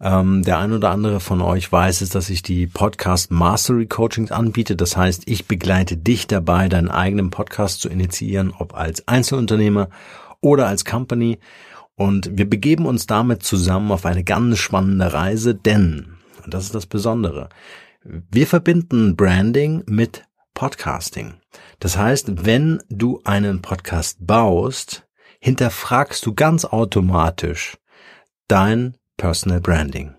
Ähm, der ein oder andere von euch weiß es, dass ich die Podcast Mastery Coachings anbiete. Das heißt, ich begleite dich dabei, deinen eigenen Podcast zu initiieren, ob als Einzelunternehmer oder als Company. Und wir begeben uns damit zusammen auf eine ganz spannende Reise, denn, und das ist das Besondere, wir verbinden Branding mit Podcasting. Das heißt, wenn du einen Podcast baust, hinterfragst du ganz automatisch dein Personal Branding.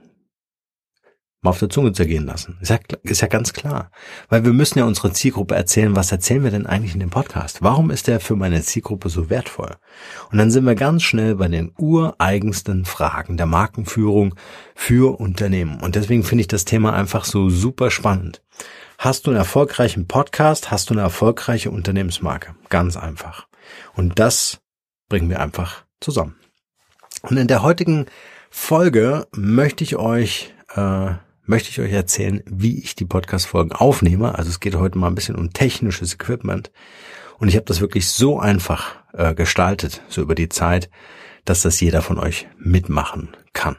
Mal auf der Zunge zergehen lassen. Ist ja, ist ja ganz klar. Weil wir müssen ja unsere Zielgruppe erzählen, was erzählen wir denn eigentlich in dem Podcast? Warum ist der für meine Zielgruppe so wertvoll? Und dann sind wir ganz schnell bei den ureigensten Fragen der Markenführung für Unternehmen. Und deswegen finde ich das Thema einfach so super spannend. Hast du einen erfolgreichen Podcast, hast du eine erfolgreiche Unternehmensmarke. Ganz einfach. Und das bringen wir einfach zusammen. Und in der heutigen Folge möchte ich euch äh, möchte ich euch erzählen, wie ich die Podcast-Folgen aufnehme. Also es geht heute mal ein bisschen um technisches Equipment. Und ich habe das wirklich so einfach äh, gestaltet, so über die Zeit, dass das jeder von euch mitmachen kann.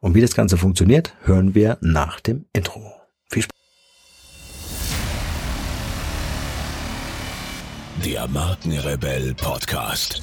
Und wie das Ganze funktioniert, hören wir nach dem Intro. Viel Spaß. Der Markenrebell Podcast.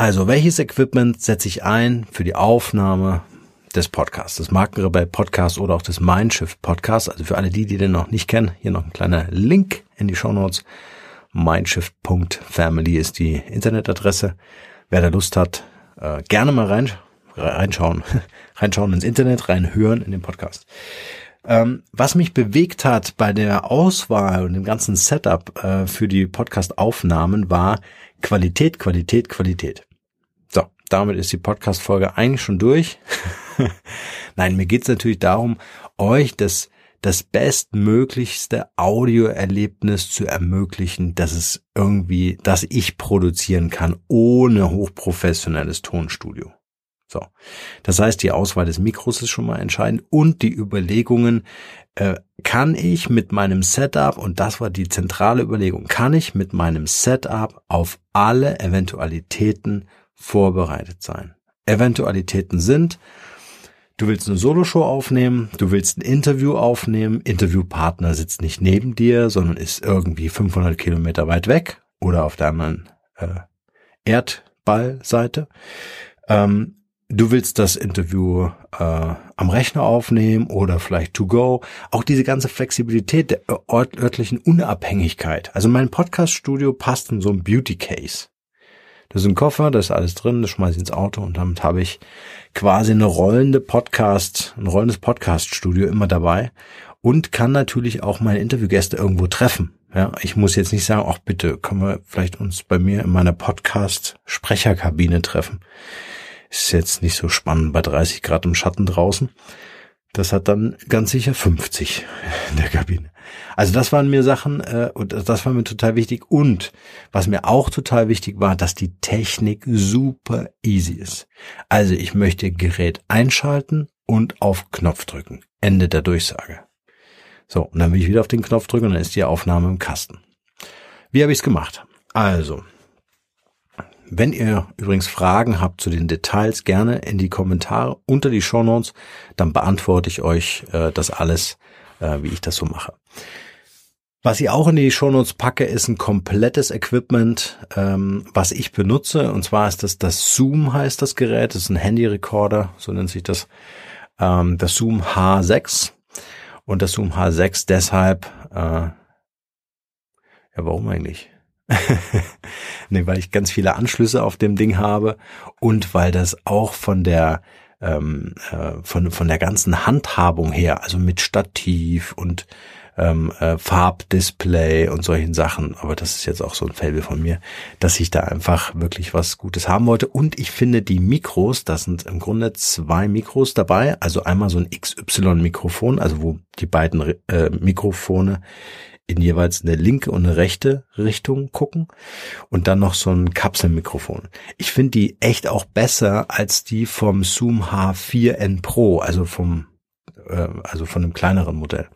Also, welches Equipment setze ich ein für die Aufnahme des Podcasts, des Markenrebell Podcasts oder auch des Mindshift Podcasts? Also für alle die, die den noch nicht kennen, hier noch ein kleiner Link in die Show Notes. Mindshift.family ist die Internetadresse. Wer da Lust hat, äh, gerne mal rein, reinschauen, reinschauen ins Internet, reinhören in den Podcast. Ähm, was mich bewegt hat bei der Auswahl und dem ganzen Setup äh, für die Podcast-Aufnahmen war Qualität, Qualität, Qualität damit ist die Podcast-Folge eigentlich schon durch. Nein, mir geht es natürlich darum, euch das, das bestmöglichste Audioerlebnis zu ermöglichen, dass es irgendwie, dass ich produzieren kann, ohne hochprofessionelles Tonstudio. So. Das heißt, die Auswahl des Mikros ist schon mal entscheidend und die Überlegungen, äh, kann ich mit meinem Setup, und das war die zentrale Überlegung, kann ich mit meinem Setup auf alle Eventualitäten vorbereitet sein. Eventualitäten sind, du willst eine Soloshow aufnehmen, du willst ein Interview aufnehmen, Interviewpartner sitzt nicht neben dir, sondern ist irgendwie 500 Kilometer weit weg oder auf der anderen äh, Erdballseite. Ähm, du willst das Interview äh, am Rechner aufnehmen oder vielleicht to go. Auch diese ganze Flexibilität der örtlichen Unabhängigkeit. Also mein Podcast-Studio passt in so ein Beauty Case. Das ist ein Koffer, da ist alles drin, das schmeiße ich ins Auto und damit habe ich quasi eine rollende Podcast, ein rollendes Podcast-Studio immer dabei und kann natürlich auch meine Interviewgäste irgendwo treffen. Ja, ich muss jetzt nicht sagen, ach bitte, können wir vielleicht uns bei mir in meiner Podcast-Sprecherkabine treffen. Ist jetzt nicht so spannend bei 30 Grad im Schatten draußen. Das hat dann ganz sicher 50 in der Kabine. Also das waren mir Sachen äh, und das war mir total wichtig. Und was mir auch total wichtig war, dass die Technik super easy ist. Also ich möchte Gerät einschalten und auf Knopf drücken. Ende der Durchsage. So, und dann will ich wieder auf den Knopf drücken und dann ist die Aufnahme im Kasten. Wie habe ich es gemacht? Also, wenn ihr übrigens Fragen habt zu den Details, gerne in die Kommentare unter die Show Notes, dann beantworte ich euch äh, das alles, äh, wie ich das so mache. Was ich auch in die Show Notes packe, ist ein komplettes Equipment, ähm, was ich benutze. Und zwar ist das das Zoom heißt das Gerät, das ist ein Handy-Recorder, so nennt sich das. Ähm, das Zoom H6 und das Zoom H6 deshalb. Äh, ja, warum eigentlich? nee, weil ich ganz viele Anschlüsse auf dem Ding habe und weil das auch von der ähm, äh, von von der ganzen Handhabung her, also mit Stativ und ähm, äh, Farbdisplay und solchen Sachen. Aber das ist jetzt auch so ein Fable von mir, dass ich da einfach wirklich was Gutes haben wollte. Und ich finde die Mikros, das sind im Grunde zwei Mikros dabei. Also einmal so ein XY-Mikrofon, also wo die beiden äh, Mikrofone in jeweils eine linke und eine rechte Richtung gucken und dann noch so ein Kapselmikrofon. Ich finde die echt auch besser als die vom Zoom H4n Pro, also vom äh, also von einem kleineren Modell.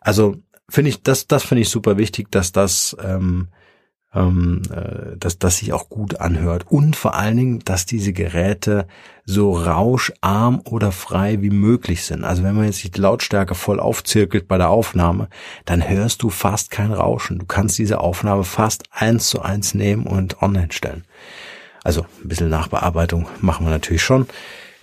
Also finde ich das das finde ich super wichtig, dass das ähm, ähm, äh, dass das sich auch gut anhört und vor allen Dingen, dass diese Geräte so rauscharm oder frei wie möglich sind. Also wenn man jetzt die Lautstärke voll aufzirkelt bei der Aufnahme, dann hörst du fast kein Rauschen. Du kannst diese Aufnahme fast eins zu eins nehmen und online stellen. Also ein bisschen Nachbearbeitung machen wir natürlich schon.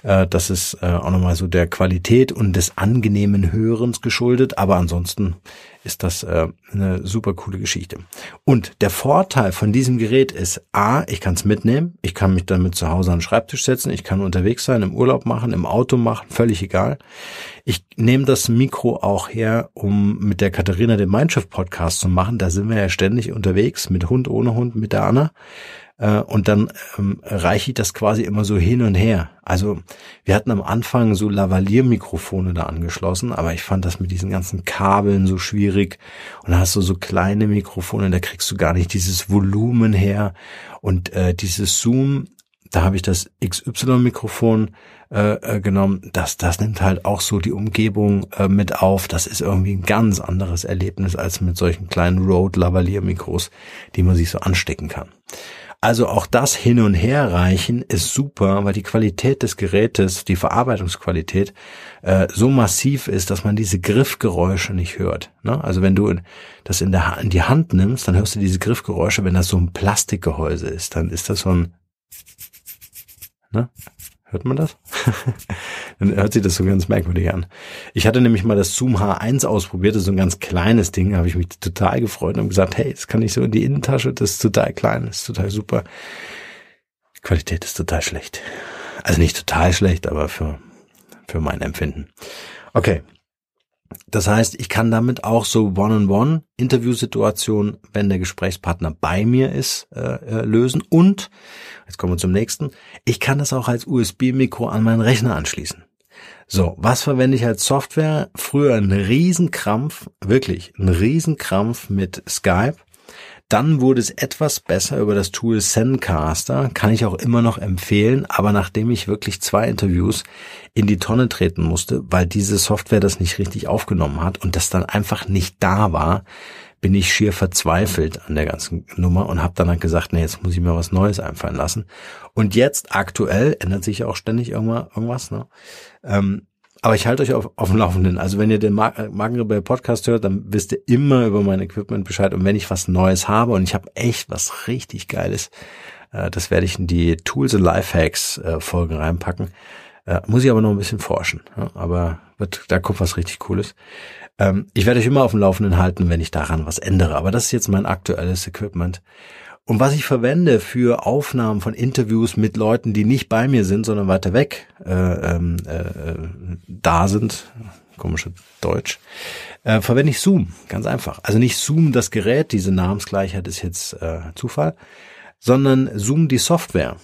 Äh, das ist äh, auch nochmal so der Qualität und des angenehmen Hörens geschuldet, aber ansonsten ist das äh, eine super coole Geschichte. Und der Vorteil von diesem Gerät ist, a, ich kann es mitnehmen, ich kann mich damit zu Hause an den Schreibtisch setzen, ich kann unterwegs sein, im Urlaub machen, im Auto machen, völlig egal. Ich nehme das Mikro auch her, um mit der Katharina den Mindshift Podcast zu machen. Da sind wir ja ständig unterwegs, mit Hund, ohne Hund, mit der Anna. Äh, und dann ähm, reiche ich das quasi immer so hin und her. Also wir hatten am Anfang so Lavalier-Mikrofone da angeschlossen, aber ich fand das mit diesen ganzen Kabeln so schwierig. Und dann hast du so kleine Mikrofone, da kriegst du gar nicht dieses Volumen her. Und äh, dieses Zoom, da habe ich das XY-Mikrofon äh, äh, genommen. Das, das nimmt halt auch so die Umgebung äh, mit auf. Das ist irgendwie ein ganz anderes Erlebnis als mit solchen kleinen Rode-Lavalier-Mikros, die man sich so anstecken kann. Also auch das Hin- und Herreichen ist super, weil die Qualität des Gerätes, die Verarbeitungsqualität äh, so massiv ist, dass man diese Griffgeräusche nicht hört. Ne? Also wenn du das in, der, in die Hand nimmst, dann hörst du diese Griffgeräusche. Wenn das so ein Plastikgehäuse ist, dann ist das so ein ne? Hört man das? Dann hört sich das so ganz merkwürdig an. Ich hatte nämlich mal das Zoom H1 ausprobiert, das ist so ein ganz kleines Ding, da habe ich mich total gefreut und gesagt, hey, das kann ich so in die Innentasche, das ist total klein, das ist total super. Die Qualität ist total schlecht. Also nicht total schlecht, aber für, für mein Empfinden. Okay, das heißt, ich kann damit auch so One-on-One-Interviewsituationen, wenn der Gesprächspartner bei mir ist, äh, äh, lösen. Und, jetzt kommen wir zum nächsten, ich kann das auch als USB-Mikro an meinen Rechner anschließen. So, was verwende ich als Software? Früher ein Riesenkrampf, wirklich ein Riesenkrampf mit Skype. Dann wurde es etwas besser über das Tool Zencaster, kann ich auch immer noch empfehlen, aber nachdem ich wirklich zwei Interviews in die Tonne treten musste, weil diese Software das nicht richtig aufgenommen hat und das dann einfach nicht da war, bin ich schier verzweifelt an der ganzen Nummer und habe dann halt gesagt, nee, jetzt muss ich mir was Neues einfallen lassen. Und jetzt aktuell ändert sich auch ständig irgendwas. Ne? Ähm, aber ich halte euch auf, auf dem Laufenden. Also wenn ihr den Mar äh, Markenrebell Podcast hört, dann wisst ihr immer über mein Equipment Bescheid. Und wenn ich was Neues habe und ich habe echt was richtig Geiles, äh, das werde ich in die Tools und Lifehacks äh, Folgen reinpacken. Äh, muss ich aber noch ein bisschen forschen. Ja? Aber wird, da kommt was richtig Cooles. Ähm, ich werde euch immer auf dem Laufenden halten, wenn ich daran was ändere. Aber das ist jetzt mein aktuelles Equipment. Und was ich verwende für Aufnahmen von Interviews mit Leuten, die nicht bei mir sind, sondern weiter weg äh, ähm, äh, da sind, komische Deutsch, äh, verwende ich Zoom, ganz einfach. Also nicht Zoom das Gerät, diese Namensgleichheit ist jetzt äh, Zufall, sondern Zoom die Software.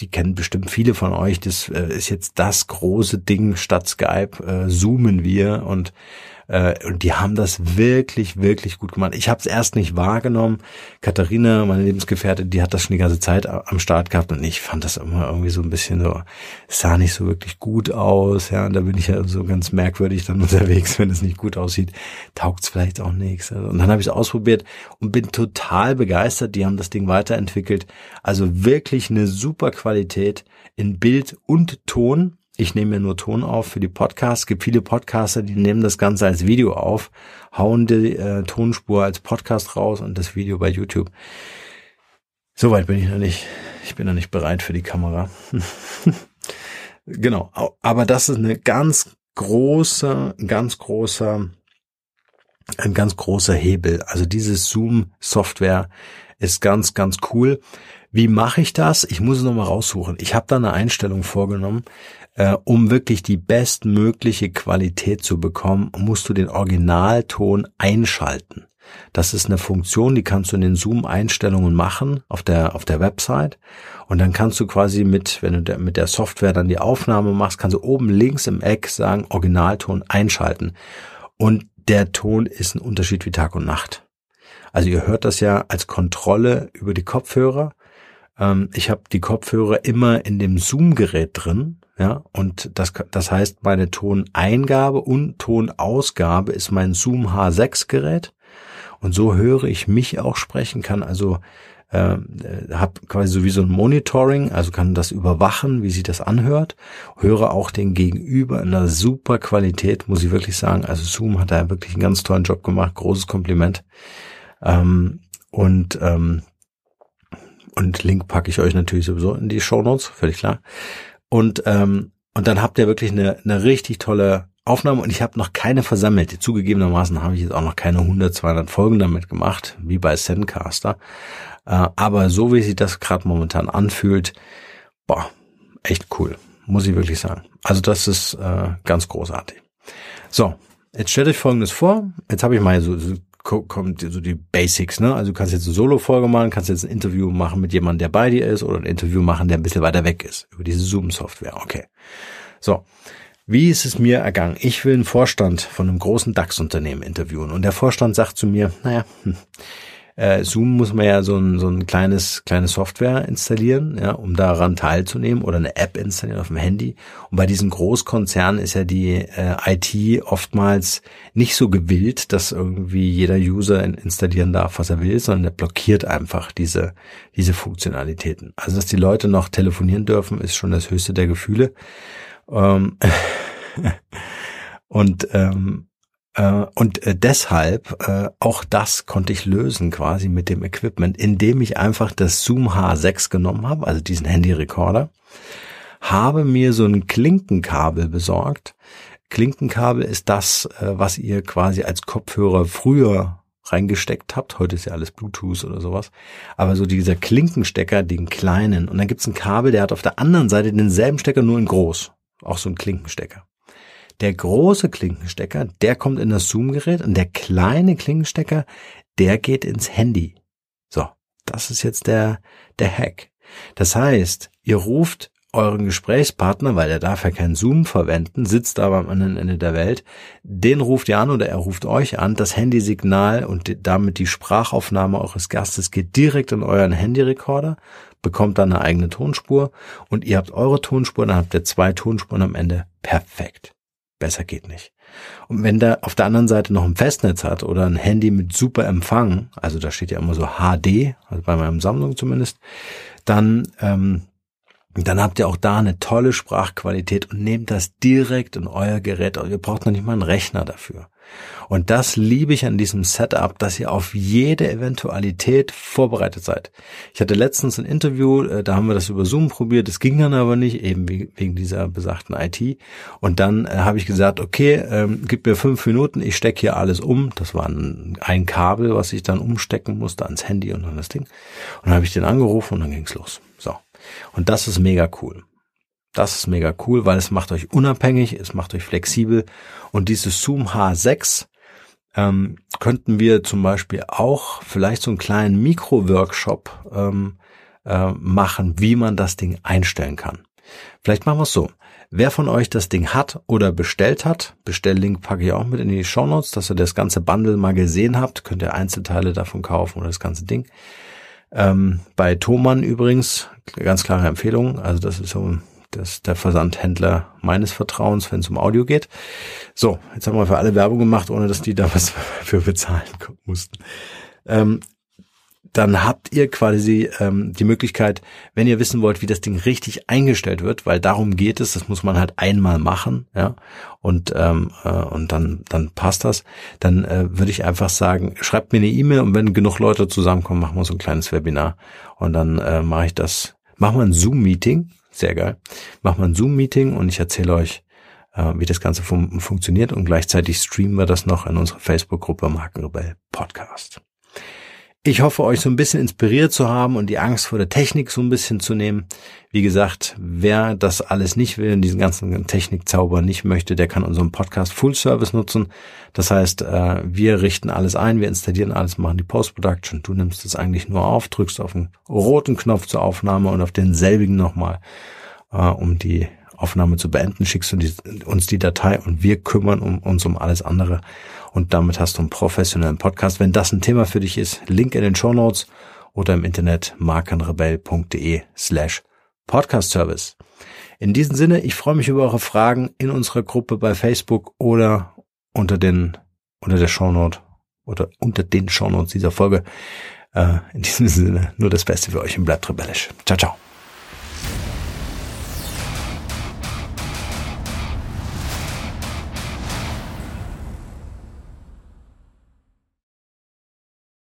Die kennen bestimmt viele von euch. Das äh, ist jetzt das große Ding statt Skype. Äh, zoomen wir und äh, und die haben das wirklich, wirklich gut gemacht. Ich habe es erst nicht wahrgenommen. Katharina, meine Lebensgefährtin, die hat das schon die ganze Zeit am Start gehabt und ich fand das immer irgendwie so ein bisschen so, sah nicht so wirklich gut aus. Ja, und da bin ich ja so ganz merkwürdig dann unterwegs, wenn es nicht gut aussieht, taugt es vielleicht auch nichts. Und dann habe ich es ausprobiert und bin total begeistert. Die haben das Ding weiterentwickelt. Also wirklich eine super Qualität in Bild und Ton. Ich nehme mir nur Ton auf für die Podcasts. Es gibt viele Podcaster, die nehmen das Ganze als Video auf, hauen die äh, Tonspur als Podcast raus und das Video bei YouTube. Soweit bin ich noch nicht. Ich bin noch nicht bereit für die Kamera. genau. Aber das ist eine ganz große, ganz großer, ein ganz großer Hebel. Also diese Zoom-Software ist ganz, ganz cool. Wie mache ich das? Ich muss es nochmal raussuchen. Ich habe da eine Einstellung vorgenommen, äh, um wirklich die bestmögliche Qualität zu bekommen, musst du den Originalton einschalten. Das ist eine Funktion, die kannst du in den Zoom-Einstellungen machen auf der, auf der Website. Und dann kannst du quasi mit, wenn du mit der Software dann die Aufnahme machst, kannst du oben links im Eck sagen, Originalton einschalten. Und der Ton ist ein Unterschied wie Tag und Nacht. Also ihr hört das ja als Kontrolle über die Kopfhörer. Ähm, ich habe die Kopfhörer immer in dem Zoom-Gerät drin. Ja, und das, das heißt, meine Toneingabe und Tonausgabe ist mein Zoom H6 Gerät. Und so höre ich mich auch sprechen, kann also äh, habe quasi so wie so ein Monitoring, also kann das überwachen, wie sich das anhört, höre auch den Gegenüber in einer super Qualität, muss ich wirklich sagen. Also Zoom hat da wirklich einen ganz tollen Job gemacht, großes Kompliment. Ähm, und ähm, und Link packe ich euch natürlich sowieso in die Show Notes, völlig klar. Und ähm, und dann habt ihr wirklich eine, eine richtig tolle Aufnahme und ich habe noch keine versammelt. Zugegebenermaßen habe ich jetzt auch noch keine 100, 200 Folgen damit gemacht, wie bei Sendcaster. Äh, aber so wie sich das gerade momentan anfühlt, boah, echt cool, muss ich wirklich sagen. Also das ist äh, ganz großartig. So, jetzt stellt euch Folgendes vor. Jetzt habe ich mal so, so kommt so die Basics, ne? Also du kannst jetzt eine Solo-Folge machen, kannst jetzt ein Interview machen mit jemandem, der bei dir ist, oder ein Interview machen, der ein bisschen weiter weg ist, über diese Zoom-Software. Okay. So. Wie ist es mir ergangen? Ich will einen Vorstand von einem großen DAX-Unternehmen interviewen und der Vorstand sagt zu mir, naja, hm, äh, Zoom muss man ja so ein, so ein kleines, kleine Software installieren, ja, um daran teilzunehmen oder eine App installieren auf dem Handy. Und bei diesen Großkonzernen ist ja die äh, IT oftmals nicht so gewillt, dass irgendwie jeder User installieren darf, was er will, sondern der blockiert einfach diese, diese Funktionalitäten. Also, dass die Leute noch telefonieren dürfen, ist schon das höchste der Gefühle. Ähm und ähm, äh, und äh, deshalb, äh, auch das konnte ich lösen quasi mit dem Equipment, indem ich einfach das Zoom H6 genommen habe, also diesen Handy-Recorder, habe mir so ein Klinkenkabel besorgt. Klinkenkabel ist das, was ihr quasi als Kopfhörer früher reingesteckt habt. Heute ist ja alles Bluetooth oder sowas. Aber so dieser Klinkenstecker, den kleinen. Und dann gibt's ein Kabel, der hat auf der anderen Seite denselben Stecker, nur in groß. Auch so ein Klinkenstecker. Der große Klinkenstecker, der kommt in das Zoom-Gerät und der kleine Klinkenstecker, der geht ins Handy. So, das ist jetzt der, der Hack. Das heißt, ihr ruft euren Gesprächspartner, weil er darf ja kein Zoom verwenden, sitzt aber am anderen Ende der Welt, den ruft ihr an oder er ruft euch an, das Handysignal und damit die Sprachaufnahme eures Gastes geht direkt in euren Handyrekorder, bekommt dann eine eigene Tonspur und ihr habt eure Tonspur, dann habt ihr zwei Tonspuren am Ende. Perfekt. Besser geht nicht. Und wenn der auf der anderen Seite noch ein Festnetz hat oder ein Handy mit super Empfang, also da steht ja immer so HD, also bei meinem Samsung zumindest, dann ähm, dann habt ihr auch da eine tolle Sprachqualität und nehmt das direkt in euer Gerät. Ihr braucht noch nicht mal einen Rechner dafür. Und das liebe ich an diesem Setup, dass ihr auf jede Eventualität vorbereitet seid. Ich hatte letztens ein Interview, äh, da haben wir das über Zoom probiert, das ging dann aber nicht, eben wegen dieser besagten IT. Und dann äh, habe ich gesagt, okay, ähm, gib mir fünf Minuten, ich stecke hier alles um. Das war ein, ein, Kabel, was ich dann umstecken musste ans Handy und an das Ding. Und dann habe ich den angerufen und dann ging's los. So. Und das ist mega cool. Das ist mega cool, weil es macht euch unabhängig, es macht euch flexibel. Und dieses Zoom H6 ähm, könnten wir zum Beispiel auch vielleicht so einen kleinen Mikro-Workshop ähm, äh, machen, wie man das Ding einstellen kann. Vielleicht machen wir es so. Wer von euch das Ding hat oder bestellt hat, Bestelllink packe ich auch mit in die Show Notes, dass ihr das ganze Bundle mal gesehen habt, könnt ihr Einzelteile davon kaufen oder das ganze Ding. Ähm, bei Thomann übrigens, ganz klare Empfehlung, also das ist so das ist der Versandhändler meines Vertrauens, wenn es um Audio geht. So, jetzt haben wir für alle Werbung gemacht, ohne dass die da was für bezahlen mussten. Ähm, dann habt ihr quasi ähm, die Möglichkeit, wenn ihr wissen wollt, wie das Ding richtig eingestellt wird, weil darum geht es, das muss man halt einmal machen, ja, und ähm, äh, und dann dann passt das. Dann äh, würde ich einfach sagen, schreibt mir eine E-Mail und wenn genug Leute zusammenkommen, machen wir so ein kleines Webinar und dann äh, mache ich das, machen wir ein Zoom-Meeting sehr geil. Machen wir ein Zoom-Meeting und ich erzähle euch, äh, wie das Ganze fun funktioniert und gleichzeitig streamen wir das noch in unserer Facebook-Gruppe Markenrebell Podcast. Ich hoffe, euch so ein bisschen inspiriert zu haben und die Angst vor der Technik so ein bisschen zu nehmen. Wie gesagt, wer das alles nicht will, diesen ganzen Technikzauber nicht möchte, der kann unseren Podcast Full Service nutzen. Das heißt, äh, wir richten alles ein, wir installieren alles, machen die Post-Production. Du nimmst es eigentlich nur auf, drückst auf den roten Knopf zur Aufnahme und auf denselbigen nochmal, äh, um die Aufnahme zu beenden, schickst du uns die Datei und wir kümmern uns um alles andere und damit hast du einen professionellen Podcast. Wenn das ein Thema für dich ist, Link in den Show Notes oder im Internet markenrebell.de slash Podcast Service. In diesem Sinne, ich freue mich über eure Fragen in unserer Gruppe bei Facebook oder unter den, unter der Shownote oder unter den Shownotes dieser Folge. Äh, in diesem Sinne, nur das Beste für euch und bleibt rebellisch. Ciao, ciao.